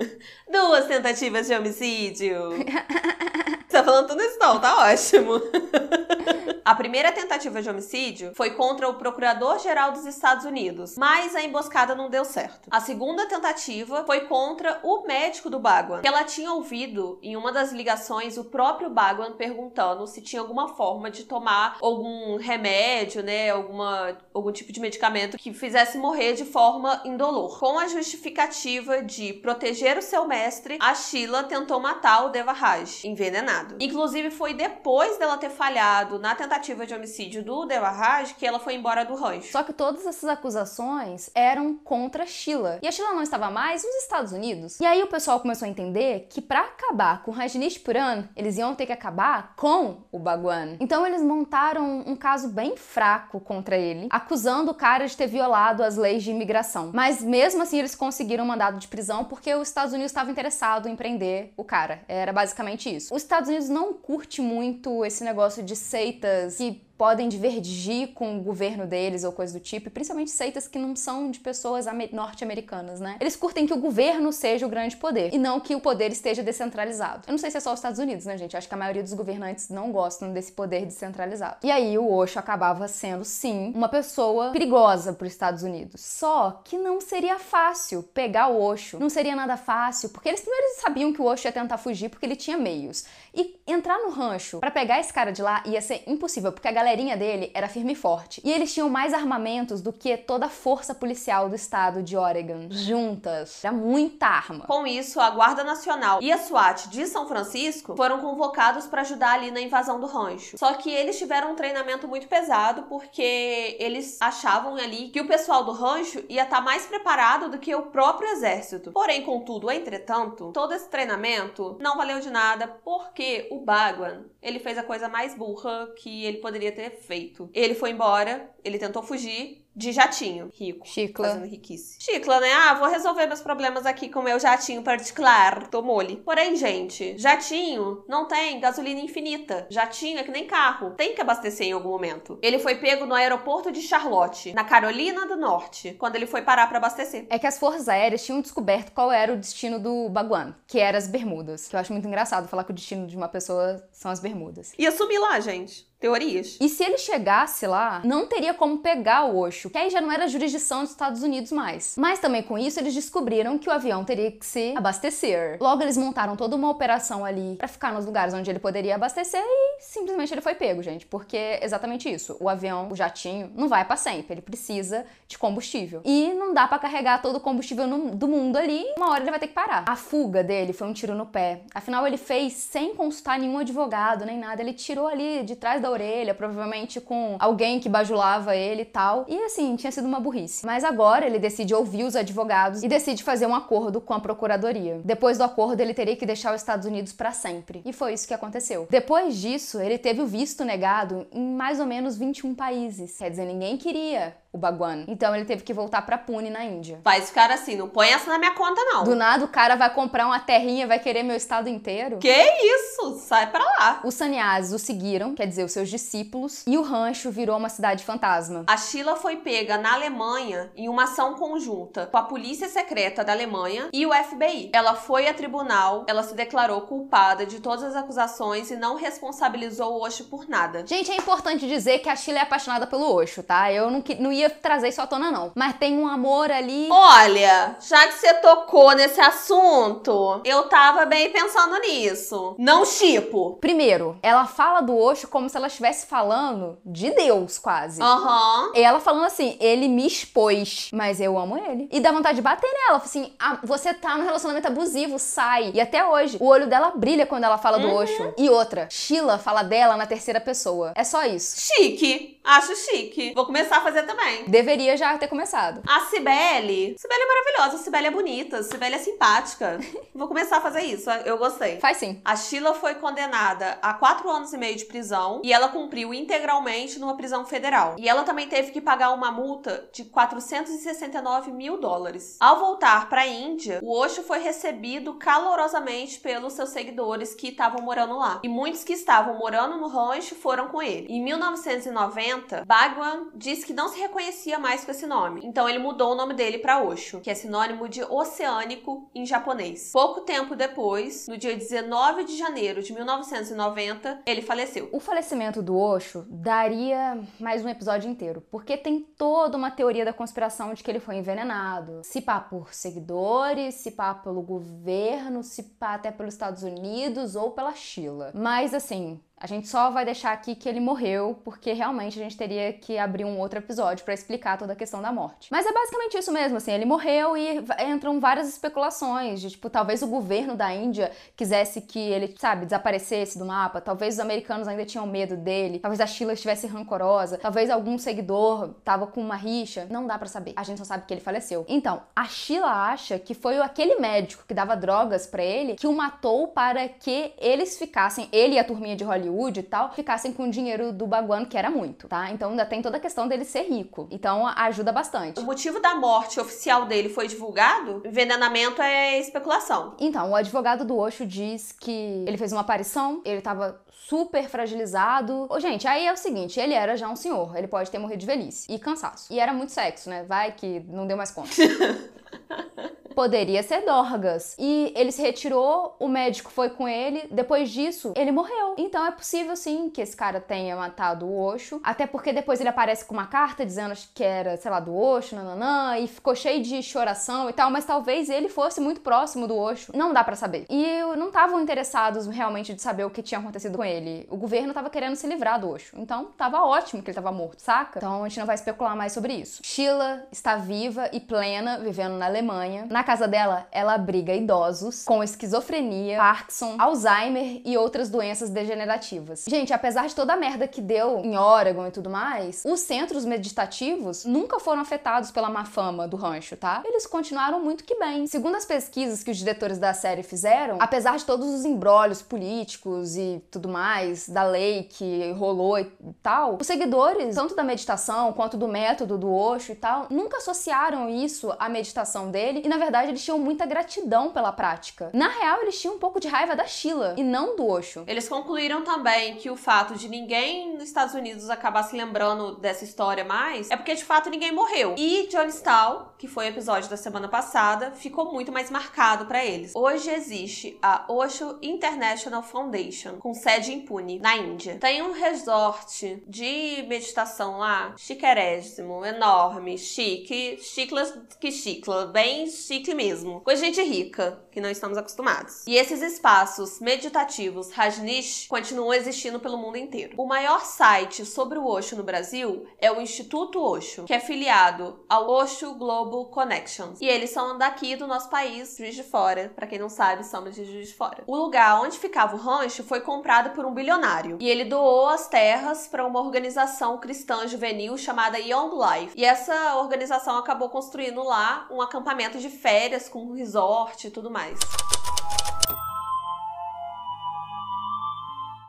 [SPEAKER 1] *laughs*
[SPEAKER 2] duas tentativas de homicídio. *laughs* você tá falando tudo isso não, tá ótimo. *laughs* A primeira tentativa de homicídio foi contra o Procurador-Geral dos Estados Unidos, mas a emboscada não deu certo. A segunda tentativa foi contra o médico do Bagwan, que ela tinha ouvido em uma das ligações o próprio Bagwan perguntando se tinha alguma forma de tomar algum remédio, né, alguma, algum tipo de medicamento que fizesse morrer de forma indolor. Com a justificativa de proteger o seu mestre, a Sheila tentou matar o Devaraj, envenenado. Inclusive foi depois dela ter falhado na tentativa tentativa de homicídio do Devarraj que ela foi embora do rancho.
[SPEAKER 1] Só que todas essas acusações eram contra Sheila. E a Sheila não estava mais nos Estados Unidos. E aí o pessoal começou a entender que para acabar com Rajneesh Puran, eles iam ter que acabar com o Bhagwan. Então eles montaram um caso bem fraco contra ele, acusando o cara de ter violado as leis de imigração. Mas mesmo assim eles conseguiram um mandado de prisão porque os Estados Unidos estavam interessados em prender o cara. Era basicamente isso. Os Estados Unidos não curte muito esse negócio de seitas que podem divergir com o governo deles ou coisa do tipo, principalmente seitas que não são de pessoas norte-americanas, né? Eles curtem que o governo seja o grande poder e não que o poder esteja descentralizado. Eu não sei se é só os Estados Unidos, né, gente? Acho que a maioria dos governantes não gostam desse poder descentralizado. E aí o Osho acabava sendo, sim, uma pessoa perigosa para os Estados Unidos. Só que não seria fácil pegar o Osho. Não seria nada fácil, porque eles primeiro sabiam que o Osho ia tentar fugir porque ele tinha meios. E entrar no rancho para pegar esse cara de lá ia ser impossível, porque a galerinha dele era firme e forte. E eles tinham mais armamentos do que toda a força policial do estado de Oregon, juntas. Era muita arma.
[SPEAKER 2] Com isso, a Guarda Nacional e a SWAT de São Francisco foram convocados para ajudar ali na invasão do rancho. Só que eles tiveram um treinamento muito pesado porque eles achavam ali que o pessoal do rancho ia estar tá mais preparado do que o próprio exército. Porém, contudo, entretanto, todo esse treinamento não valeu de nada porque o Bagwan, ele fez a coisa mais burra que ele poderia ter feito. Ele foi embora, ele tentou fugir, de jatinho, rico.
[SPEAKER 1] Chicla.
[SPEAKER 2] Fazendo riquice. Chicla, né? Ah, vou resolver meus problemas aqui com meu jatinho particular. Tô mole. Porém, gente, jatinho não tem gasolina infinita. Jatinho é que nem carro. Tem que abastecer em algum momento. Ele foi pego no aeroporto de Charlotte, na Carolina do Norte, quando ele foi parar para abastecer.
[SPEAKER 1] É que as forças aéreas tinham descoberto qual era o destino do Baguan, que era as Bermudas. Que eu acho muito engraçado falar que o destino de uma pessoa são as Bermudas.
[SPEAKER 2] Ia sumir lá, gente teorias.
[SPEAKER 1] E se ele chegasse lá, não teria como pegar o Osho, que aí já não era jurisdição dos Estados Unidos mais. Mas também com isso eles descobriram que o avião teria que se abastecer. Logo eles montaram toda uma operação ali para ficar nos lugares onde ele poderia abastecer e simplesmente ele foi pego, gente, porque é exatamente isso. O avião, o jatinho, não vai para sempre, ele precisa de combustível. E não dá para carregar todo o combustível no, do mundo ali, uma hora ele vai ter que parar. A fuga dele foi um tiro no pé. Afinal ele fez sem consultar nenhum advogado nem nada, ele tirou ali de trás da orelha, provavelmente com alguém que bajulava ele e tal. E assim, tinha sido uma burrice. Mas agora ele decide ouvir os advogados e decide fazer um acordo com a procuradoria. Depois do acordo, ele teria que deixar os Estados Unidos para sempre. E foi isso que aconteceu. Depois disso, ele teve o visto negado em mais ou menos 21 países. Quer dizer, ninguém queria o Bhagwan. Então ele teve que voltar pra Pune, na Índia.
[SPEAKER 2] Faz ficar assim, não põe essa na minha conta, não.
[SPEAKER 1] Do nada o cara vai comprar uma terrinha, vai querer meu estado inteiro.
[SPEAKER 2] Que isso? Sai pra lá.
[SPEAKER 1] Os sannyasis o seguiram, quer dizer, os seus discípulos, e o rancho virou uma cidade fantasma.
[SPEAKER 2] A Sheila foi pega na Alemanha em uma ação conjunta com a polícia secreta da Alemanha e o FBI. Ela foi a tribunal, ela se declarou culpada de todas as acusações e não responsabilizou o Osho por nada.
[SPEAKER 1] Gente, é importante dizer que a Sheila é apaixonada pelo Osho, tá? Eu não, não ia trazer isso à tona, não. Mas tem um amor ali.
[SPEAKER 2] Olha, já que você tocou nesse assunto, eu tava bem pensando nisso. Não chipo.
[SPEAKER 1] Primeiro, ela fala do Osho como se ela estivesse falando de Deus, quase.
[SPEAKER 2] Aham.
[SPEAKER 1] E ela falando assim, ele me expôs, mas eu amo ele. E dá vontade de bater nela. Assim, ah, você tá num relacionamento abusivo, sai. E até hoje, o olho dela brilha quando ela fala do
[SPEAKER 2] Uhum.
[SPEAKER 1] Osho. E outra, Sheila fala dela na terceira pessoa. É só isso.
[SPEAKER 2] Chique. Acho chique. Vou começar a fazer também.
[SPEAKER 1] Deveria já ter começado.
[SPEAKER 2] A Cibele. Cibele é maravilhosa. A Cibele é bonita. A Cibele é simpática. *laughs* Vou começar a fazer isso. Eu gostei.
[SPEAKER 1] Faz sim.
[SPEAKER 2] A Sheila foi condenada a quatro anos e meio de prisão e ela cumpriu integralmente numa prisão federal. E ela também teve que pagar uma multa de 469 mil dólares. Ao voltar para a Índia, o Osho foi recebido calorosamente pelos seus seguidores que estavam morando lá. E muitos que estavam morando no rancho foram com ele. Em 1990, Bhagwan disse que não se reconhecia mais com esse nome. Então ele mudou o nome dele para Osho, que é sinônimo de oceânico em japonês. Pouco tempo depois, no dia 19 de janeiro de 1990, ele faleceu.
[SPEAKER 1] O falecimento do Osho daria mais um episódio inteiro, porque tem toda uma teoria da conspiração de que ele foi envenenado. Se pá por seguidores, se pá pelo governo, se pá até pelos Estados Unidos ou pela Sheila. Mas assim, a gente só vai deixar aqui que ele morreu, porque realmente a gente teria que abrir um outro episódio pra explicar toda a questão da morte. Mas é basicamente isso mesmo, assim, ele morreu e entram várias especulações de, tipo, talvez o governo da Índia quisesse que ele, sabe, desaparecesse do mapa, talvez os americanos ainda tinham medo dele, talvez a Sheila estivesse rancorosa, talvez algum seguidor tava com uma rixa, não dá pra saber. A gente só sabe que ele faleceu. Então, a Sheila acha que foi aquele médico que dava drogas pra ele que o matou para que eles ficassem, ele e a turminha de Hollywood e tal, ficassem com o dinheiro do Bhagwan, que era muito, tá? Então ainda tem toda a questão dele ser rico. Então ajuda bastante.
[SPEAKER 2] O motivo da morte oficial dele foi divulgado? Envenenamento é especulação.
[SPEAKER 1] Então, o advogado do Osho diz que ele fez uma aparição, ele tava super fragilizado. Ô, gente, aí é o seguinte, ele era já um senhor, ele pode ter morrido de velhice e cansaço. E era muito sexo, né? Vai que não deu mais conta. *laughs* Poderia ser Dorgas. E ele se retirou, o médico foi com ele. Depois disso, ele morreu. Então é possível sim que esse cara tenha matado o Osho. Até porque depois ele aparece com uma carta dizendo que era, sei lá, do Osho, nananã, e ficou cheio de choração e tal. Mas talvez ele fosse muito próximo do Osho. Não dá pra saber. E não estavam interessados realmente de saber o que tinha acontecido com ele. O governo tava querendo se livrar do Osho. Então tava ótimo que ele tava morto, saca? Então a gente não vai especular mais sobre isso. Sheila está viva e plena, vivendo na Alemanha. Na casa dela, ela abriga idosos com esquizofrenia, Parkinson, Alzheimer e outras doenças degenerativas. Gente, apesar de toda a merda que deu em Oregon e tudo mais, os centros meditativos nunca foram afetados pela má fama do rancho, tá? Eles continuaram muito que bem. Segundo as pesquisas que os diretores da série fizeram, apesar de todos os embrólios políticos e tudo mais, da lei que rolou e tal, os seguidores, tanto da meditação quanto do método do Osho e tal, nunca associaram isso à meditação dele e, na verdade, eles tinham muita gratidão pela prática. Na real, eles tinham um pouco de raiva da Sheila e não do Osho.
[SPEAKER 2] Eles concluíram também que o fato de ninguém nos Estados Unidos acabar se lembrando dessa história mais é porque de fato ninguém morreu. E Johnstown, que foi o episódio da semana passada, ficou muito mais marcado pra eles. Hoje existe a Osho International Foundation, com sede em Pune, na Índia. Tem um resort de meditação lá, chiquerésimo, enorme, chique, chiclas que chicla, bem chique mesmo. Coisa de gente rica, que não estamos acostumados. E esses espaços meditativos Rajneesh continuam existindo pelo mundo inteiro. O maior site sobre o Osho no Brasil é o Instituto Osho, que é filiado ao Osho Global Connections. E eles são daqui do nosso país, Juiz de Fora. Para quem não sabe, somos de Juiz de Fora. O lugar onde ficava o rancho foi comprado por um bilionário e ele doou as terras para uma organização cristã juvenil chamada Young Life. E essa organização acabou construindo lá um acampamento de férias com resort e tudo mais.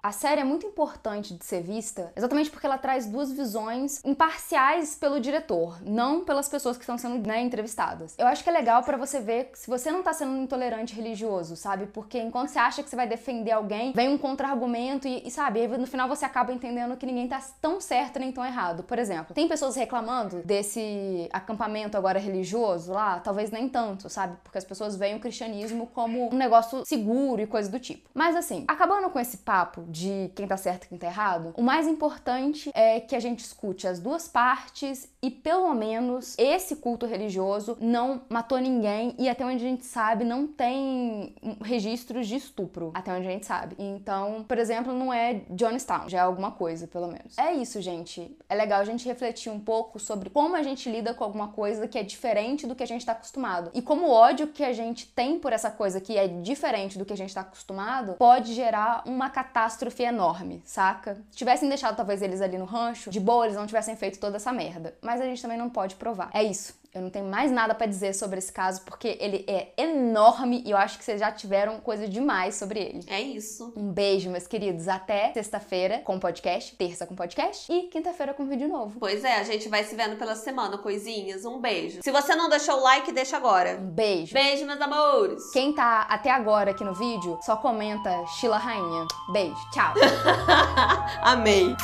[SPEAKER 1] A série é muito importante de ser vista exatamente porque ela traz duas visões imparciais pelo diretor, não pelas pessoas que estão sendo né, entrevistadas. Eu acho que é legal para você ver se você não tá sendo intolerante religioso, sabe? Porque enquanto você acha que você vai defender alguém, vem um contra-argumento e, e, sabe, no final você acaba entendendo que ninguém tá tão certo nem tão errado. Por exemplo, tem pessoas reclamando desse acampamento agora religioso lá, talvez nem tanto, sabe? Porque as pessoas veem o cristianismo como um negócio seguro e coisa do tipo. Mas assim, acabando com esse papo de quem tá certo e quem tá errado, o mais importante é que a gente escute as duas partes e pelo menos esse culto religioso não matou ninguém e até onde a gente sabe não tem registros de estupro, até onde a gente sabe. Então, por exemplo, não é Johnstown, já é alguma coisa, pelo menos. É isso, gente. É legal a gente refletir um pouco sobre como a gente lida com alguma coisa que é diferente do que a gente tá acostumado. E como o ódio que a gente tem por essa coisa que é diferente do que a gente tá acostumado pode gerar uma catástrofe catástrofe enorme, saca? Se tivessem deixado talvez eles ali no rancho, de boa, eles não tivessem feito toda essa merda. Mas a gente também não pode provar. É isso. Eu não tenho mais nada para dizer sobre esse caso porque ele é enorme e eu acho que vocês já tiveram coisa demais sobre ele.
[SPEAKER 2] É isso.
[SPEAKER 1] Um beijo, meus queridos. Até sexta-feira com podcast, terça com podcast e quinta-feira com vídeo novo.
[SPEAKER 2] Pois é, a gente vai se vendo pela semana, coisinhas. Um beijo. Se você não deixou o like, deixa agora.
[SPEAKER 1] Um beijo.
[SPEAKER 2] Beijo, meus amores.
[SPEAKER 1] Quem tá até agora aqui no vídeo, só comenta Sheila Rainha. Beijo. Tchau. *laughs*
[SPEAKER 2] Amei.